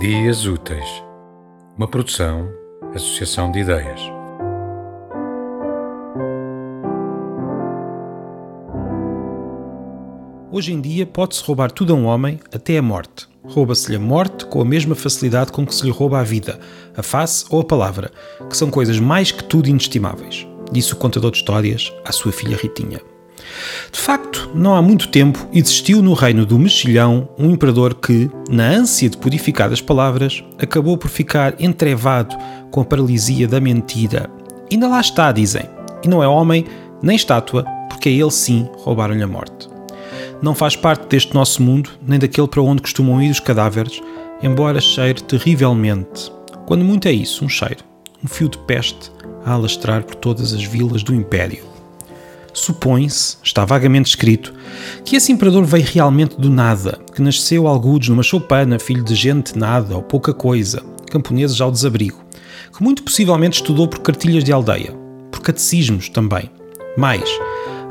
Dias Úteis, uma produção, associação de ideias. Hoje em dia pode-se roubar tudo a um homem até a morte. Rouba-se-lhe a morte com a mesma facilidade com que se lhe rouba a vida, a face ou a palavra, que são coisas mais que tudo inestimáveis. Disse o contador de histórias à sua filha Ritinha. De facto, não há muito tempo existiu no reino do mexilhão um imperador que, na ânsia de purificar as palavras, acabou por ficar entrevado com a paralisia da mentira. Ainda lá está, dizem, e não é homem nem estátua, porque a ele sim roubaram-lhe a morte. Não faz parte deste nosso mundo, nem daquele para onde costumam ir os cadáveres, embora cheire terrivelmente. Quando muito é isso, um cheiro, um fio de peste a alastrar por todas as vilas do Império. Supõe-se, está vagamente escrito, que esse imperador veio realmente do nada, que nasceu alguns numa choupana, filho de gente nada ou pouca coisa, camponeses ao desabrigo, que muito possivelmente estudou por cartilhas de aldeia, por catecismos também. Mais,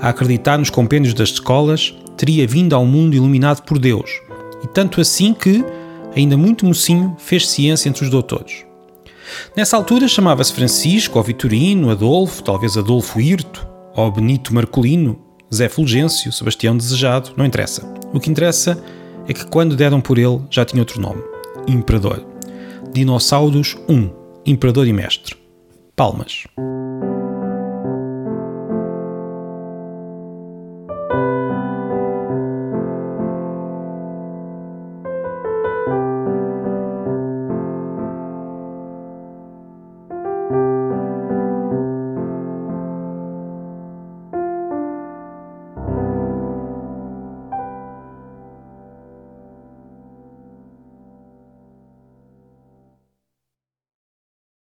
a acreditar nos compêndios das escolas, teria vindo ao mundo iluminado por Deus, e tanto assim que, ainda muito mocinho, fez ciência entre os doutores. Nessa altura chamava-se Francisco, ou Vitorino, Adolfo, talvez Adolfo Hirto, ou Benito Marcolino, Zé Fulgêncio, Sebastião Desejado, não interessa. O que interessa é que quando deram por ele já tinha outro nome: Imperador. Dinossauros I, Imperador e Mestre. Palmas.